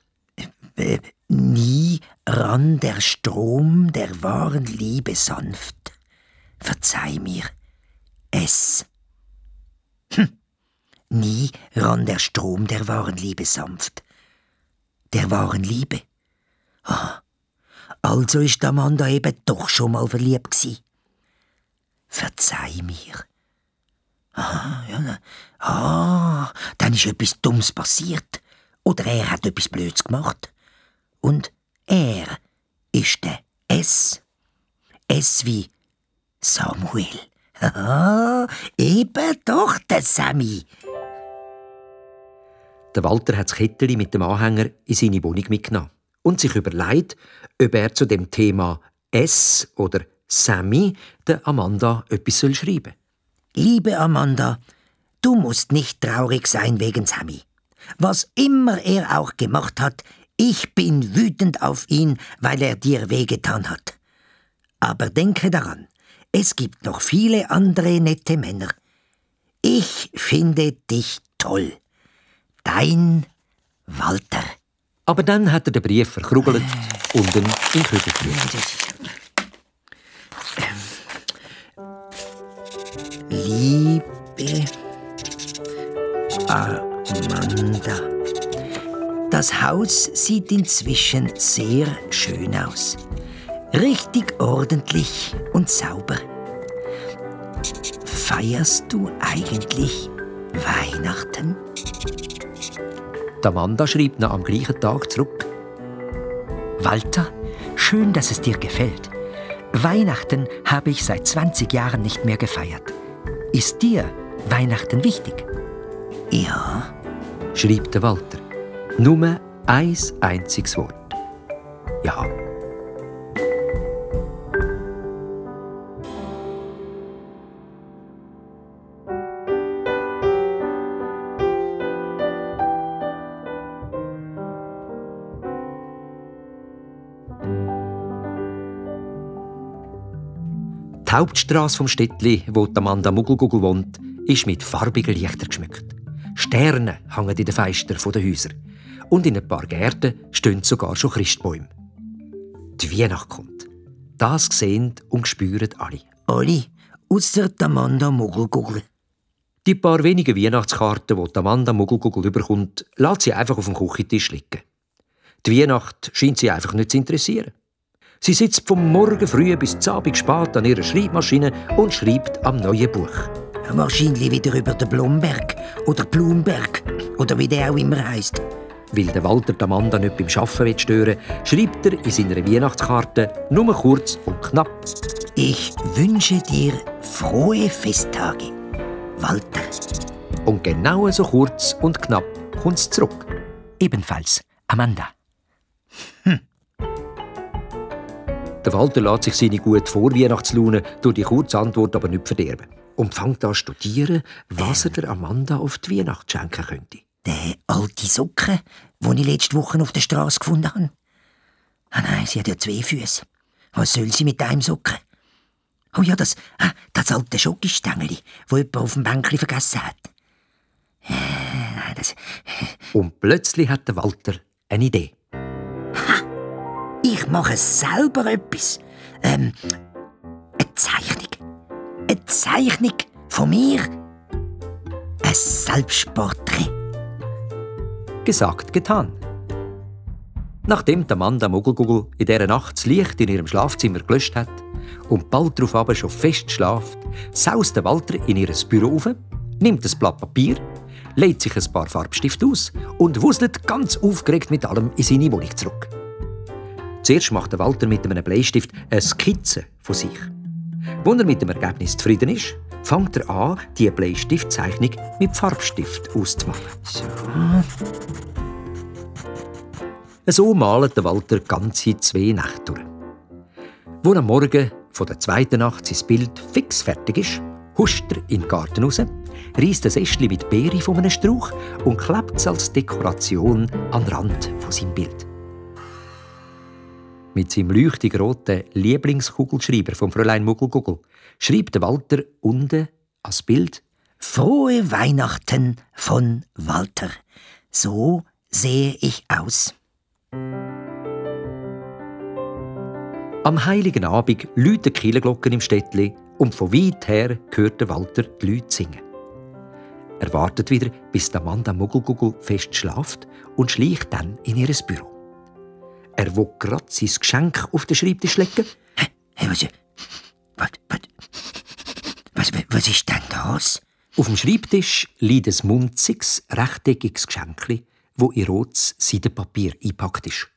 Äh, nie rann der Strom der wahren Liebe sanft. Verzeih mir, es. Hm. Nie rann der Strom der wahren Liebe sanft. Der wahren Liebe. Ah, also ist Amanda eben doch schon mal verliebt gsi. Verzeih mir. Ah, ja, ah, dann ist etwas Dummes passiert. Oder er hat etwas Blöds gemacht. Und er ist der S. S wie Samuel. Ah, eben doch der Sammy. Der Walter hat das Kettchen mit dem Anhänger in seine Wohnung mitgenommen und sich überlegt, ob er zu dem Thema S oder Sammy der Amanda etwas soll schreiben Liebe Amanda, du musst nicht traurig sein wegen Sammy. Was immer er auch gemacht hat, ich bin wütend auf ihn, weil er dir wehgetan hat. Aber denke daran, es gibt noch viele andere nette Männer. Ich finde dich toll. Dein Walter. Aber dann hat er den Brief verkrugelt und ihn in den Kübel. Liebe Amanda. Das Haus sieht inzwischen sehr schön aus. Richtig ordentlich und sauber. Feierst du eigentlich Weihnachten? Die Amanda schreibt noch am gleichen Tag zurück. Walter, schön, dass es dir gefällt. Weihnachten habe ich seit 20 Jahren nicht mehr gefeiert. Ist dir Weihnachten wichtig? Ja. schreibt der Walter. Nur ein einziges Wort. Ja. Hauptstraße vom Städtli, wo die Amanda Muggelgugel wohnt, ist mit farbigen Lichtern geschmückt. Sterne hängen in den Fenstern der Häuser. Und in ein paar Gärten stehen sogar schon Christbäume. Die Weihnacht kommt. Das sehen und spüren alle. Alle, der Amanda Muggelgugel. Die paar wenigen Weihnachtskarten, die Amanda Muggelgugel überkommt, lässt sie einfach auf dem Küchentisch liegen. Die Weihnacht scheint sie einfach nicht zu interessieren. Sie sitzt vom Morgen früh bis zum Abend spät an ihrer Schreibmaschine und schreibt am neuen Buch. Wahrscheinlich wieder über den Blomberg oder Blumberg oder wie der auch immer heißt. Weil der Walter die Amanda nicht beim Arbeiten stören will, schreibt er in seiner Weihnachtskarte nur kurz und knapp. Ich wünsche dir frohe Festtage, Walter. Und genau so kurz und knapp kommt es zurück. Ebenfalls Amanda. Der Walter lässt sich seine gute Vorweihnachtslaune durch die kurze Antwort aber nicht verderben und fängt an zu studieren, was er der Amanda auf die Weihnacht schenken könnte. Der alte Socken, den ich letzte Woche auf der Straße gefunden habe. Ah nein, sie hat ja zwei Füße. Was soll sie mit einem Socken? Oh ja, das, ah, das alte Schokostängeli, wo jemand auf dem Bänkli vergessen hat. Äh, nein, das... Und plötzlich hat der Walter eine Idee. Mache selber etwas. Ähm, eine Zeichnung. Eine Zeichnung von mir. Ein Selbstporträt. Gesagt, getan. Nachdem Amanda Muggelgugel in dieser Nacht das Licht in ihrem Schlafzimmer gelöscht hat und bald darauf aber schon fest schlaft, saust der Walter in ihr Büro auf, nimmt ein Blatt Papier, legt sich ein paar Farbstifte aus und wuselt ganz aufgeregt mit allem in seine Wohnung zurück. Zuerst macht der Walter mit einem Bleistift eine Skizze von sich. Als er mit dem Ergebnis zufrieden ist, fängt er an, die Bleistiftzeichnung mit Farbstift auszumalen. So. So malt der Walter ganze zwei Nächte durch. Am Morgen von der zweiten Nacht sein Bild fix fertig ist, huscht er in den Garten raus, reißt ein Ästchen mit Beere von einem Strauch und klebt es als Dekoration an den Rand von seinem Bild. Mit seinem leuchtig roten Lieblingskugelschreiber vom Fräulein Muggelgugel schreibt der Walter unten als Bild Frohe Weihnachten von Walter. So sehe ich aus. Am heiligen Abend läuten Kirchenglocken im Städtli und von weit her hört Walter die Leute singen. Er wartet wieder, bis der Mann der Muggelgugel fest schlaft und schleicht dann in ihr Büro. Er will gerade sein Geschenk auf den Schreibtisch legen. Hey, was, was, was, was, was ist denn das? Auf dem Schreibtisch liegt ein munziges, rechteckiges Geschenk, wo in rotes Seidenpapier eingepackt ist.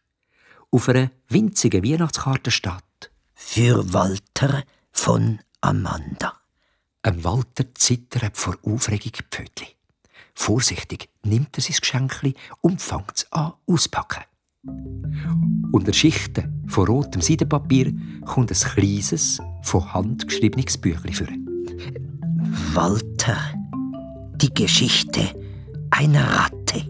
Auf einer winzigen Weihnachtskarte steht Für Walter von Amanda. Ein Walter zittert vor Aufregung Pfötli. Vorsichtig nimmt er sein Geschenk und fängt es an auspacken. Unter Schichten von rotem Seidenpapier kommt ein kleines, von Hand geschriebenes Büchlein vor. Walter, die Geschichte einer Ratte.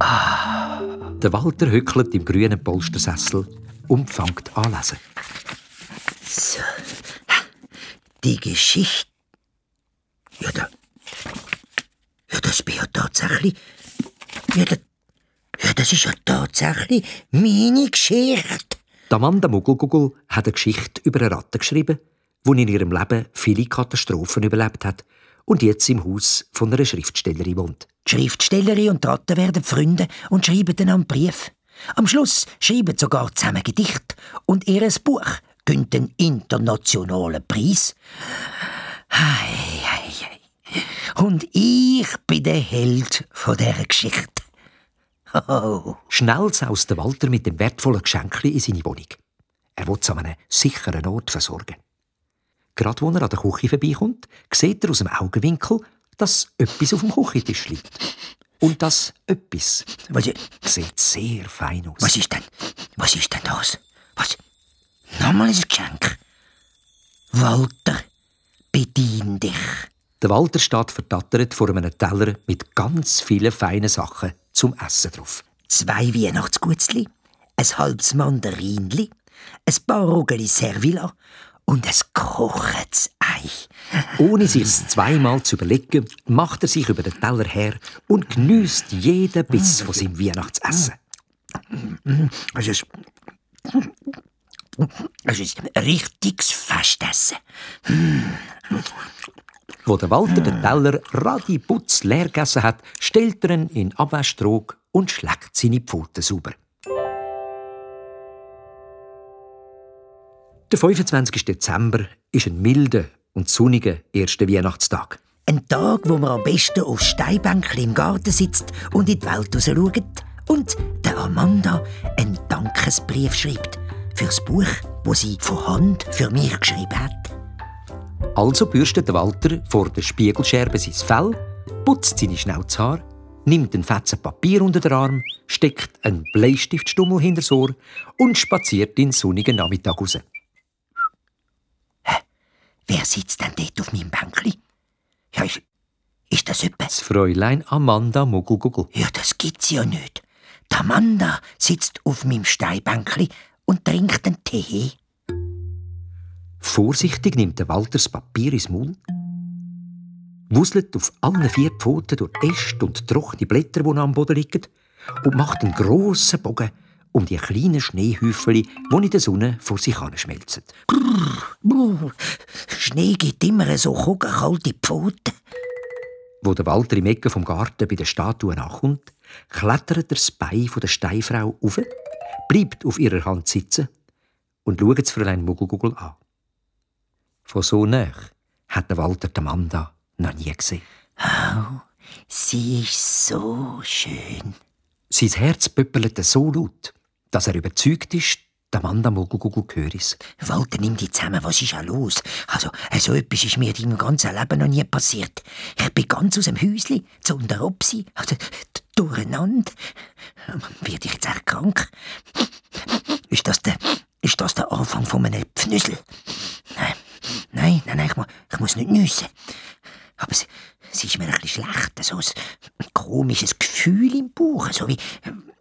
Ah. Der Walter hückelt im grünen Polstersessel und fängt an lesen. So. Die Geschichte. Ja, da. Ja, das bin ja tatsächlich. Ja, da, ja, das ist ja tatsächlich meine Geschichte. Die Amanda Muggelgugel hat eine Geschichte über eine Ratte geschrieben, die in ihrem Leben viele Katastrophen überlebt hat und jetzt im Haus von einer Schriftstellerin wohnt. Die Schriftstellerin und die Ratte werden Freunde und schreiben dann einen Brief. Am Schluss schreiben sogar zusammen Gedicht und ihr Buch gönnt den internationalen Preis. Hei, hei, hei. Und ich bin der Held von dieser Geschichte. Oh. Schnell saust der Walter mit dem wertvollen Geschenk in seine Wohnung. Er will es an einem sicheren Ort versorgen. Gerade als er an der Küche vorbeikommt, sieht er aus dem Augenwinkel, dass etwas auf dem Küchentisch liegt. Und das etwas was, sieht sehr fein aus. Was ist denn? Was ist denn das? Was? Nochmal ein Geschenk. Walter, bedien dich. Der Walter steht verdattert vor einem Teller mit ganz vielen feinen Sachen zum Essen drauf. Zwei Weihnachtsgutzli, ein halbes Mandarinli, ein paar Rogeli Servila und ein gekochtes Ei. Ohne sich's zweimal zu überlegen, macht er sich über den Teller her und genießt jeden Biss von seinem Weihnachtsessen. Es ist, es ist ein richtiges Festessen. Wo der Walter den Teller radiputz leer gegessen hat, stellt er ihn in Abwäschtrog und schlägt seine Pfoten sauber. Der 25. Dezember ist ein milder und sonniger erster Weihnachtstag. Ein Tag, wo man am besten auf Steinbänkchen im Garten sitzt und in die Welt schaut und der Amanda einen Dankesbrief schreibt fürs Buch, wo sie von Hand für mich geschrieben hat. Also bürstet Walter vor der Spiegelscherbe sein Fell, putzt seine Schnauzhaar, nimmt ein Fetzen Papier unter den Arm, steckt einen Bleistiftstummel hinter das Ohr und spaziert in den sonnigen Nachmittag raus. Wer sitzt denn dort auf meinem Bänkli? Ja, ist, ist das etwas? Das Fräulein Amanda Muggelguggel. Ja, das gibt's ja nicht. Die Amanda sitzt auf meinem Steinbänkli und trinkt einen Tee. Vorsichtig nimmt der Walter das Papier ins Mund, wuselt auf allen vier Pfoten durch Äste und trockene Blätter, die noch am Boden liegen, und macht einen grossen Bogen um die kleinen Schneehäufchen, die in der Sonne vor sich schmelzen. Schnee gibt immer so kugelkalte Pfoten. Wo der Walter im Ecke vom Garten bei der Statue nachkommt, klettert er das Bein von der Steinfrau auf, bleibt auf ihrer Hand sitzen und schaut das Fräulein Muggelgugel an. Von so nah hat der Walter die Amanda noch nie gesehen. Oh, sie ist so schön. Sein Herz pöppelt so laut, dass er überzeugt ist, der Amanda Muggelgugel gehört es. Walter, nimm dich zusammen, was ist ja los? Also, so etwas ist mir in meinem ganzen Leben noch nie passiert. Ich bin ganz aus dem Häuschen, zu der Opsi, also, durcheinander. Werde ich jetzt echt krank? Ist das der, ist das der Anfang von einem Pfnüssel? Nein, nein, nein, nein ich, muss, ich muss nicht nüssen. Aber es, es ist mir ein bisschen schlecht, so ein komisches Gefühl im Bauch, so wie,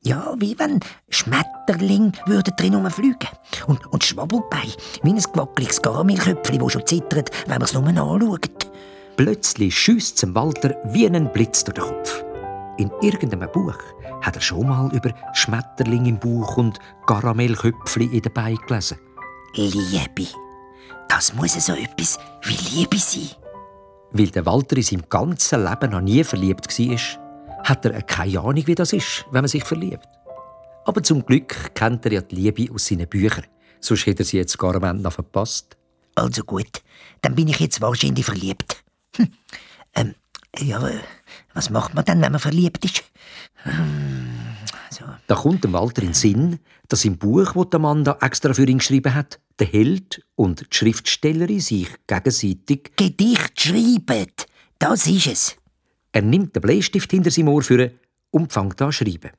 ja, wie wenn Schmetterling würden drin rumfliegen. Und, und Schwabbelbein, wie ein gewackeliges Karamellköpfchen, das schon zittert, wenn man es nur anschaut. Plötzlich schießt zum Walter wie ein Blitz durch den Kopf. In irgendeinem Buch hat er schon mal über Schmetterling im Bauch und Karamellköpfchen in den Beinen gelesen. Liebe. Das muss so etwas wie Liebe sein. Weil der Walter in seinem ganzen Leben noch nie verliebt war, hat er keine Ahnung, wie das ist, wenn man sich verliebt. Aber zum Glück kennt er ja die Liebe aus seinen Büchern. Sonst hätte er sie jetzt gar am Ende noch verpasst. Also gut, dann bin ich jetzt wahrscheinlich verliebt. Hm. Ähm, ja, was macht man dann, wenn man verliebt ist? Hm, so. Da kommt dem Walter in den Sinn, dass im Buch, das Amanda extra für ihn geschrieben hat, der Held und die Schriftstellerin sich gegenseitig Gedicht schreiben. Das ist es. Er nimmt den Bleistift hinter seinem Ohr für und fängt an zu schreiben.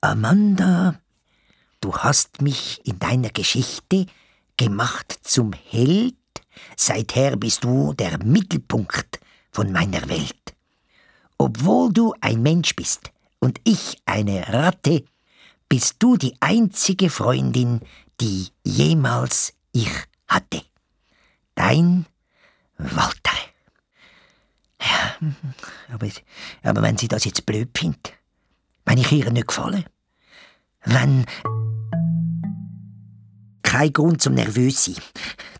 Amanda, du hast mich in deiner Geschichte gemacht zum Held. Seither bist du der Mittelpunkt von meiner Welt. Obwohl du ein Mensch bist und ich eine Ratte, bist du die einzige Freundin, die jemals ich hatte. Dein Walter. Ja, aber, aber wenn sie das jetzt blöd findet, wenn ich ihr nicht gefalle, wenn... Kein Grund zum nervös sein.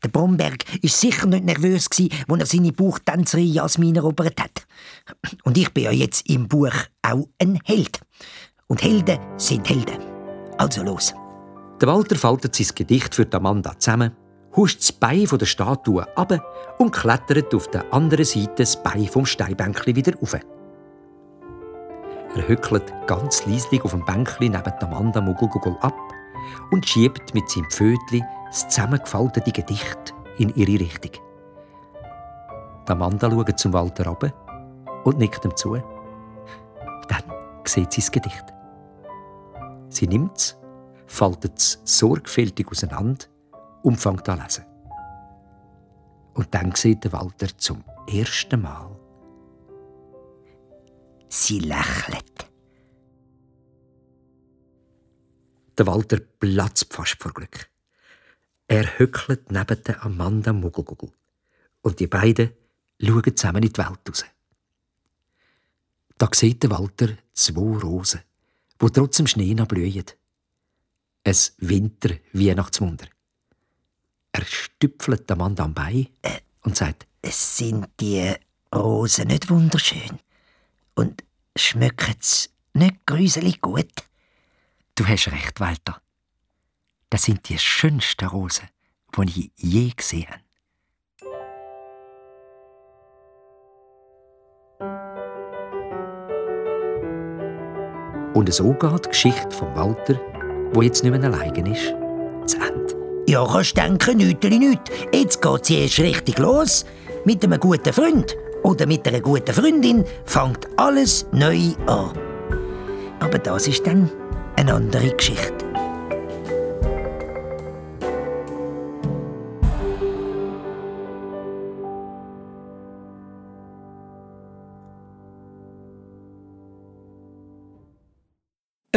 Der Bromberg ist sicher nicht nervös gsi, als er seine Buchtänzerin Jasmin erobert hat. Und ich bin ja jetzt im Buch auch ein Held. Und Helden sind Helden. Also los. Der Walter faltet sein Gedicht für Amanda zusammen huscht das Bein der Statue ab und klettert auf der anderen Seite das Bein vom Steinbänkli wieder auf. Er hückelt ganz leislich auf dem Bänkli neben Amanda Muggelgugel ab und schiebt mit seinem Pfötli das zusammengefaltete Gedicht in ihre Richtung. Amanda schaut zum Walter ab und nickt ihm zu. Dann sieht sie das Gedicht. Sie nimmt es, faltet es sorgfältig auseinander und fängt an lesen. Und dann sieht der Walter zum ersten Mal. Sie lächelt. Der Walter platzt fast vor Glück. Er hückelt neben der Amanda Muggelgugel. Und die beiden schauen zusammen in die Welt raus. Da sieht der Walter zwei Rosen, die trotz dem Schnee noch blühen. Ein Winter-Weihnachtswunder. Er stüpfelt den Mann am Bein und sagt, es sind die Rosen nicht wunderschön? Und schmeckt's nicht gruselig gut? Du hast recht, Walter. Das sind die schönsten Rosen, die ich je gesehen habe. Und so geht die Geschichte von Walter, wo jetzt nicht mehr allein ist, zu Ende. Ja, kannst denken, Nüteli nüt. Jetzt geht sie erst richtig los. Mit einem guten Freund oder mit einer guten Freundin fängt alles neu an. Aber das ist dann eine andere Geschichte.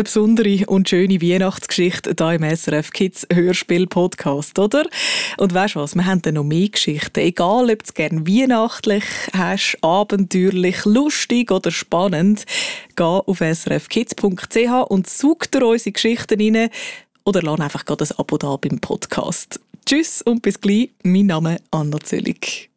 Eine besondere und schöne Weihnachtsgeschichte hier im SRF Kids Hörspiel Podcast, oder? Und weißt du was, wir haben dann noch mehr Geschichten. Egal, ob du gerne weihnachtlich hast, abenteuerlich, lustig oder spannend, geh auf srfkids.ch und such dir unsere Geschichten rein oder lass einfach gerade ein Abo da beim Podcast. Tschüss und bis gleich. Mein Name ist Anna Zöllig.